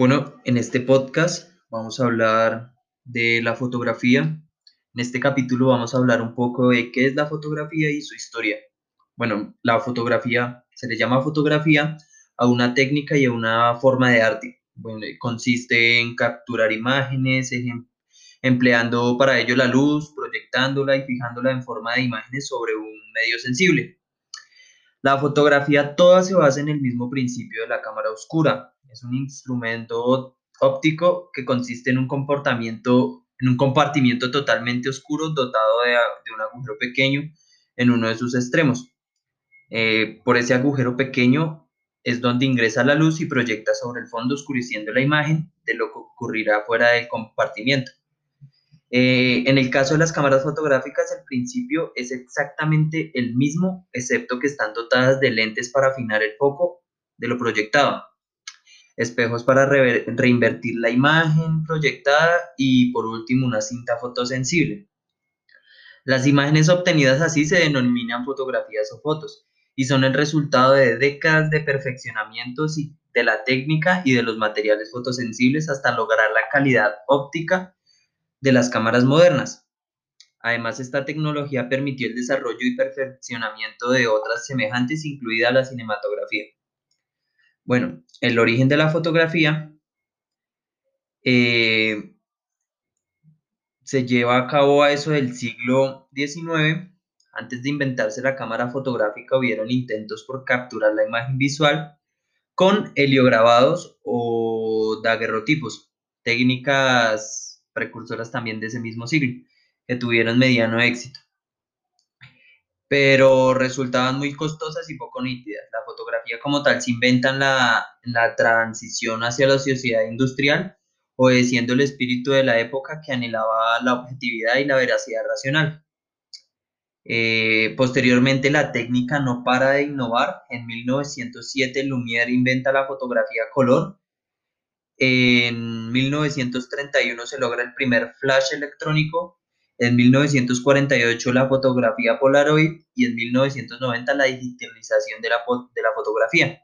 Bueno, en este podcast vamos a hablar de la fotografía. En este capítulo vamos a hablar un poco de qué es la fotografía y su historia. Bueno, la fotografía se le llama fotografía a una técnica y a una forma de arte. Consiste en capturar imágenes, empleando para ello la luz, proyectándola y fijándola en forma de imágenes sobre un medio sensible. La fotografía toda se basa en el mismo principio de la cámara oscura. Es un instrumento óptico que consiste en un comportamiento, compartimiento totalmente oscuro dotado de, un agujero pequeño en uno de sus extremos. Eh, por ese agujero pequeño es donde ingresa la luz y proyecta sobre el fondo oscureciendo la imagen de lo que ocurrirá fuera del compartimiento. Eh, en el caso de las cámaras fotográficas, el principio es exactamente el mismo, excepto que están dotadas de lentes para afinar el foco de lo proyectado, espejos para reinvertir la imagen proyectada y por último una cinta fotosensible. Las imágenes obtenidas así se denominan fotografías o fotos y son el resultado de décadas de perfeccionamientos de la técnica y de los materiales fotosensibles hasta lograr la calidad óptica de las cámaras modernas. Además, esta tecnología permitió el desarrollo y perfeccionamiento de otras semejantes, incluida la cinematografía. Bueno, el origen de la fotografía eh, se lleva a cabo a eso del siglo XIX. Antes de inventarse la cámara fotográfica hubieron intentos por capturar la imagen visual con heliograbados o daguerrotipos, técnicas precursoras también de ese mismo siglo, que tuvieron mediano éxito. Pero resultaban muy costosas y poco nítidas. La fotografía como tal se inventa en la, la transición hacia la sociedad industrial, obedeciendo el espíritu de la época que anhelaba la objetividad y la veracidad racional. Eh, posteriormente la técnica no para de innovar. En 1907 Lumière inventa la fotografía color en 1931 se logra el primer flash electrónico, en 1948 la fotografía Polaroid y en 1990 la digitalización de la, de la fotografía.